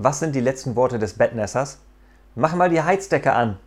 Was sind die letzten Worte des Bettnässers? Mach mal die Heizdecke an!